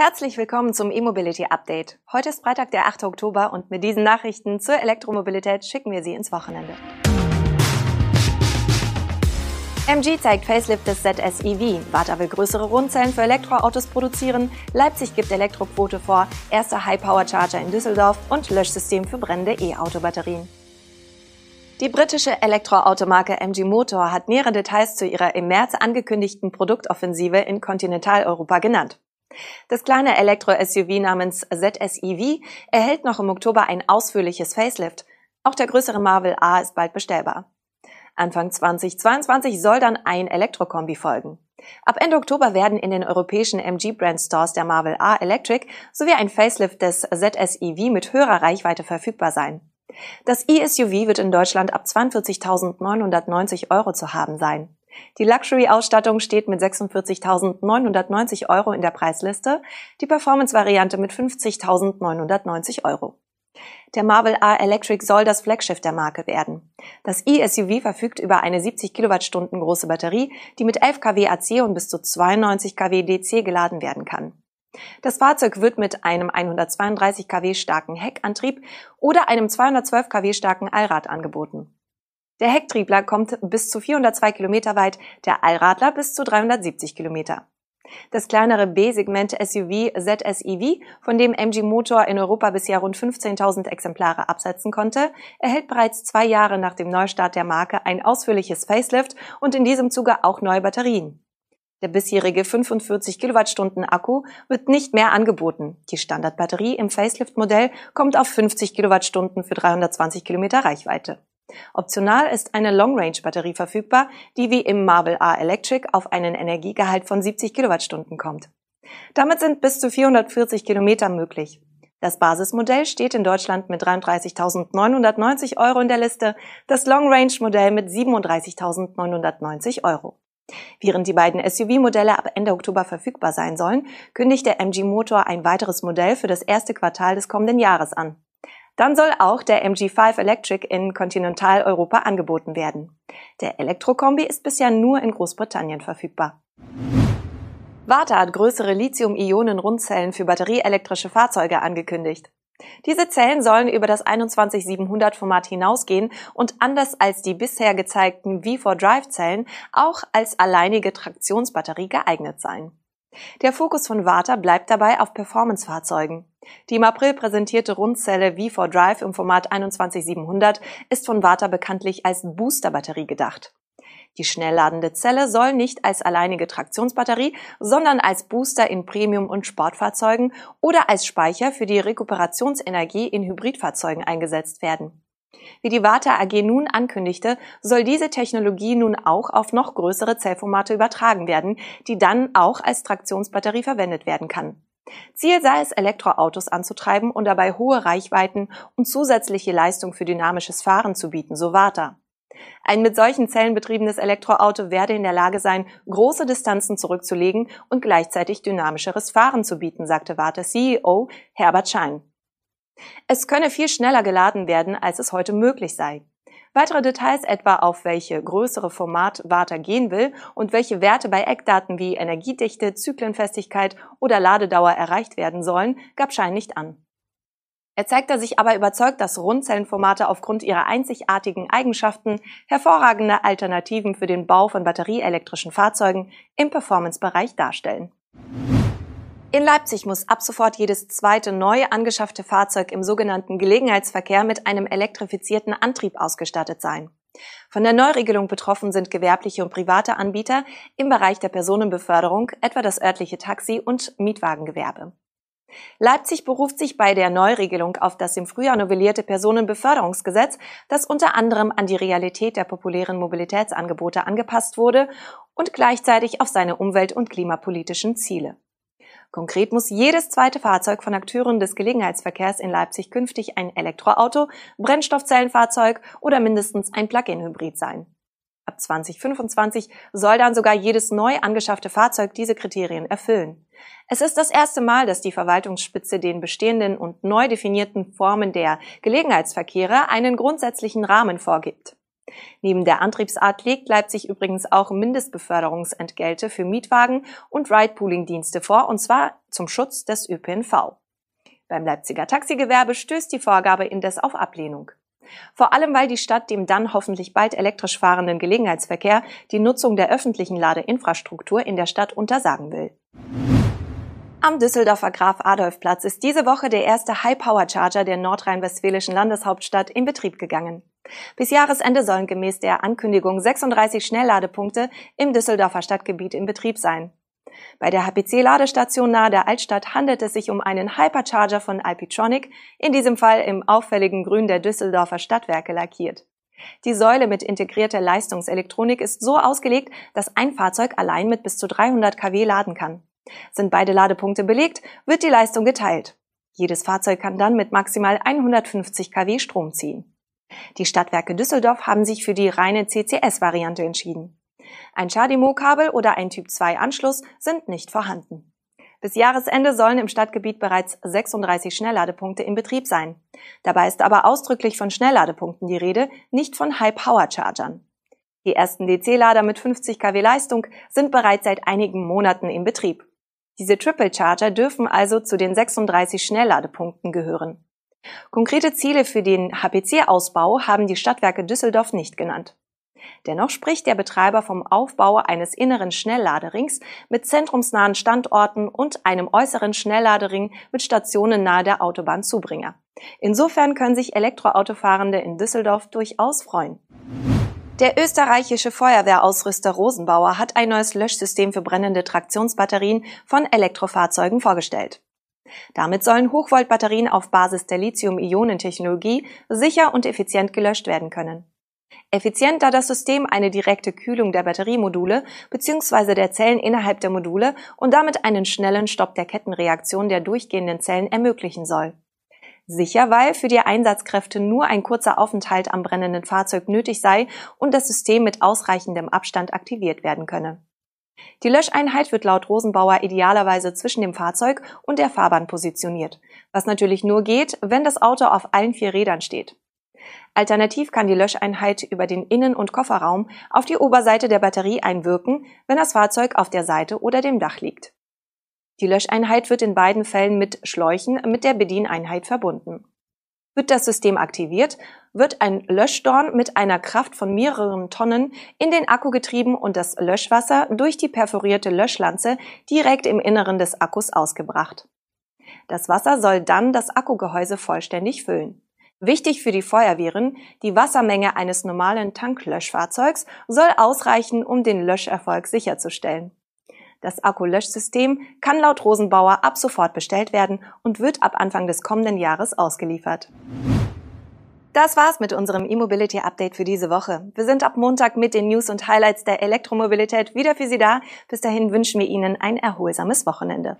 Herzlich willkommen zum E-Mobility Update. Heute ist Freitag, der 8. Oktober und mit diesen Nachrichten zur Elektromobilität schicken wir Sie ins Wochenende. MG zeigt Facelift des ZS-EV. Warta will größere Rundzellen für Elektroautos produzieren. Leipzig gibt Elektroquote vor. Erster High-Power-Charger in Düsseldorf und Löschsystem für brennende E-Auto-Batterien. Die britische Elektroautomarke MG Motor hat nähere Details zu ihrer im März angekündigten Produktoffensive in Kontinentaleuropa genannt. Das kleine Elektro-SUV namens ZSEV erhält noch im Oktober ein ausführliches Facelift. Auch der größere Marvel A ist bald bestellbar. Anfang 2022 soll dann ein Elektrokombi folgen. Ab Ende Oktober werden in den europäischen MG Brand Stores der Marvel A Electric sowie ein Facelift des ZSEV mit höherer Reichweite verfügbar sein. Das e-SUV wird in Deutschland ab 42.990 Euro zu haben sein. Die Luxury-Ausstattung steht mit 46.990 Euro in der Preisliste, die Performance-Variante mit 50.990 Euro. Der Marvel A Electric soll das Flaggschiff der Marke werden. Das e-SUV verfügt über eine 70 Kilowattstunden große Batterie, die mit 11 kW AC und bis zu 92 kW DC geladen werden kann. Das Fahrzeug wird mit einem 132 kW starken Heckantrieb oder einem 212 kW starken Allrad angeboten. Der Hecktriebler kommt bis zu 402 Kilometer weit, der Allradler bis zu 370 Kilometer. Das kleinere B-Segment SUV ZSEV, von dem MG Motor in Europa bisher rund 15.000 Exemplare absetzen konnte, erhält bereits zwei Jahre nach dem Neustart der Marke ein ausführliches Facelift und in diesem Zuge auch neue Batterien. Der bisherige 45 Kilowattstunden Akku wird nicht mehr angeboten. Die Standardbatterie im Facelift-Modell kommt auf 50 Kilowattstunden für 320 Kilometer Reichweite. Optional ist eine Long-Range-Batterie verfügbar, die wie im Marvel A Electric auf einen Energiegehalt von 70 Kilowattstunden kommt. Damit sind bis zu 440 Kilometer möglich. Das Basismodell steht in Deutschland mit 33.990 Euro in der Liste, das Long-Range-Modell mit 37.990 Euro. Während die beiden SUV-Modelle ab Ende Oktober verfügbar sein sollen, kündigt der MG Motor ein weiteres Modell für das erste Quartal des kommenden Jahres an. Dann soll auch der MG5 Electric in Kontinentaleuropa angeboten werden. Der Elektrokombi ist bisher nur in Großbritannien verfügbar. Warta hat größere Lithium-Ionen-Rundzellen für batterieelektrische Fahrzeuge angekündigt. Diese Zellen sollen über das 21700-Format hinausgehen und anders als die bisher gezeigten V4-Drive-Zellen auch als alleinige Traktionsbatterie geeignet sein. Der Fokus von Warta bleibt dabei auf Performance-Fahrzeugen. Die im April präsentierte Rundzelle V4 Drive im Format 21700 ist von Warta bekanntlich als Booster-Batterie gedacht. Die schnellladende Zelle soll nicht als alleinige Traktionsbatterie, sondern als Booster in Premium- und Sportfahrzeugen oder als Speicher für die Rekuperationsenergie in Hybridfahrzeugen eingesetzt werden. Wie die Warta AG nun ankündigte, soll diese Technologie nun auch auf noch größere Zellformate übertragen werden, die dann auch als Traktionsbatterie verwendet werden kann. Ziel sei es, Elektroautos anzutreiben und dabei hohe Reichweiten und zusätzliche Leistung für dynamisches Fahren zu bieten, so Warta. Ein mit solchen Zellen betriebenes Elektroauto werde in der Lage sein, große Distanzen zurückzulegen und gleichzeitig dynamischeres Fahren zu bieten, sagte Warta CEO Herbert Schein. Es könne viel schneller geladen werden, als es heute möglich sei. Weitere Details etwa auf welche größere Format Warta gehen will und welche Werte bei Eckdaten wie Energiedichte, Zyklenfestigkeit oder Ladedauer erreicht werden sollen, gab Schein nicht an. Er zeigte sich aber überzeugt, dass Rundzellenformate aufgrund ihrer einzigartigen Eigenschaften hervorragende Alternativen für den Bau von batterieelektrischen Fahrzeugen im Performance-Bereich darstellen. In Leipzig muss ab sofort jedes zweite neu angeschaffte Fahrzeug im sogenannten Gelegenheitsverkehr mit einem elektrifizierten Antrieb ausgestattet sein. Von der Neuregelung betroffen sind gewerbliche und private Anbieter im Bereich der Personenbeförderung, etwa das örtliche Taxi- und Mietwagengewerbe. Leipzig beruft sich bei der Neuregelung auf das im Frühjahr novellierte Personenbeförderungsgesetz, das unter anderem an die Realität der populären Mobilitätsangebote angepasst wurde und gleichzeitig auf seine umwelt- und klimapolitischen Ziele. Konkret muss jedes zweite Fahrzeug von Akteuren des Gelegenheitsverkehrs in Leipzig künftig ein Elektroauto, Brennstoffzellenfahrzeug oder mindestens ein Plug-in-Hybrid sein. Ab 2025 soll dann sogar jedes neu angeschaffte Fahrzeug diese Kriterien erfüllen. Es ist das erste Mal, dass die Verwaltungsspitze den bestehenden und neu definierten Formen der Gelegenheitsverkehre einen grundsätzlichen Rahmen vorgibt. Neben der Antriebsart legt Leipzig übrigens auch Mindestbeförderungsentgelte für Mietwagen und Ride-Pooling-Dienste vor, und zwar zum Schutz des ÖPNV. Beim Leipziger Taxigewerbe stößt die Vorgabe indes auf Ablehnung. Vor allem, weil die Stadt dem dann hoffentlich bald elektrisch fahrenden Gelegenheitsverkehr die Nutzung der öffentlichen Ladeinfrastruktur in der Stadt untersagen will. Am Düsseldorfer Graf-Adolf-Platz ist diese Woche der erste High-Power-Charger der nordrhein-westfälischen Landeshauptstadt in Betrieb gegangen. Bis Jahresende sollen gemäß der Ankündigung 36 Schnellladepunkte im Düsseldorfer Stadtgebiet in Betrieb sein. Bei der HPC-Ladestation nahe der Altstadt handelt es sich um einen Hypercharger von Alpitronic, in diesem Fall im auffälligen Grün der Düsseldorfer Stadtwerke lackiert. Die Säule mit integrierter Leistungselektronik ist so ausgelegt, dass ein Fahrzeug allein mit bis zu 300 kW laden kann. Sind beide Ladepunkte belegt, wird die Leistung geteilt. Jedes Fahrzeug kann dann mit maximal 150 kW Strom ziehen. Die Stadtwerke Düsseldorf haben sich für die reine CCS-Variante entschieden. Ein CHAdeMO-Kabel oder ein Typ-2-Anschluss sind nicht vorhanden. Bis Jahresende sollen im Stadtgebiet bereits 36 Schnellladepunkte in Betrieb sein. Dabei ist aber ausdrücklich von Schnellladepunkten die Rede, nicht von High-Power-Chargern. Die ersten DC-Lader mit 50 kW Leistung sind bereits seit einigen Monaten in Betrieb. Diese Triple Charger dürfen also zu den 36 Schnellladepunkten gehören. Konkrete Ziele für den HPC-Ausbau haben die Stadtwerke Düsseldorf nicht genannt. Dennoch spricht der Betreiber vom Aufbau eines inneren Schnellladerings mit zentrumsnahen Standorten und einem äußeren Schnellladering mit Stationen nahe der Autobahn Zubringer. Insofern können sich Elektroautofahrende in Düsseldorf durchaus freuen. Der österreichische Feuerwehrausrüster Rosenbauer hat ein neues Löschsystem für brennende Traktionsbatterien von Elektrofahrzeugen vorgestellt. Damit sollen Hochvoltbatterien auf Basis der Lithium-Ionen-Technologie sicher und effizient gelöscht werden können. Effizient, da das System eine direkte Kühlung der Batteriemodule bzw. der Zellen innerhalb der Module und damit einen schnellen Stopp der Kettenreaktion der durchgehenden Zellen ermöglichen soll. Sicher, weil für die Einsatzkräfte nur ein kurzer Aufenthalt am brennenden Fahrzeug nötig sei und das System mit ausreichendem Abstand aktiviert werden könne. Die Löscheinheit wird laut Rosenbauer idealerweise zwischen dem Fahrzeug und der Fahrbahn positioniert, was natürlich nur geht, wenn das Auto auf allen vier Rädern steht. Alternativ kann die Löscheinheit über den Innen- und Kofferraum auf die Oberseite der Batterie einwirken, wenn das Fahrzeug auf der Seite oder dem Dach liegt. Die Löscheinheit wird in beiden Fällen mit Schläuchen mit der Bedieneinheit verbunden. Wird das System aktiviert, wird ein Löschdorn mit einer Kraft von mehreren Tonnen in den Akku getrieben und das Löschwasser durch die perforierte Löschlanze direkt im Inneren des Akkus ausgebracht. Das Wasser soll dann das Akkugehäuse vollständig füllen. Wichtig für die Feuerwehren, die Wassermenge eines normalen Tanklöschfahrzeugs soll ausreichen, um den Löscherfolg sicherzustellen. Das Akkulöschsystem kann laut Rosenbauer ab sofort bestellt werden und wird ab Anfang des kommenden Jahres ausgeliefert. Das war's mit unserem E-Mobility Update für diese Woche. Wir sind ab Montag mit den News und Highlights der Elektromobilität wieder für Sie da. Bis dahin wünschen wir Ihnen ein erholsames Wochenende.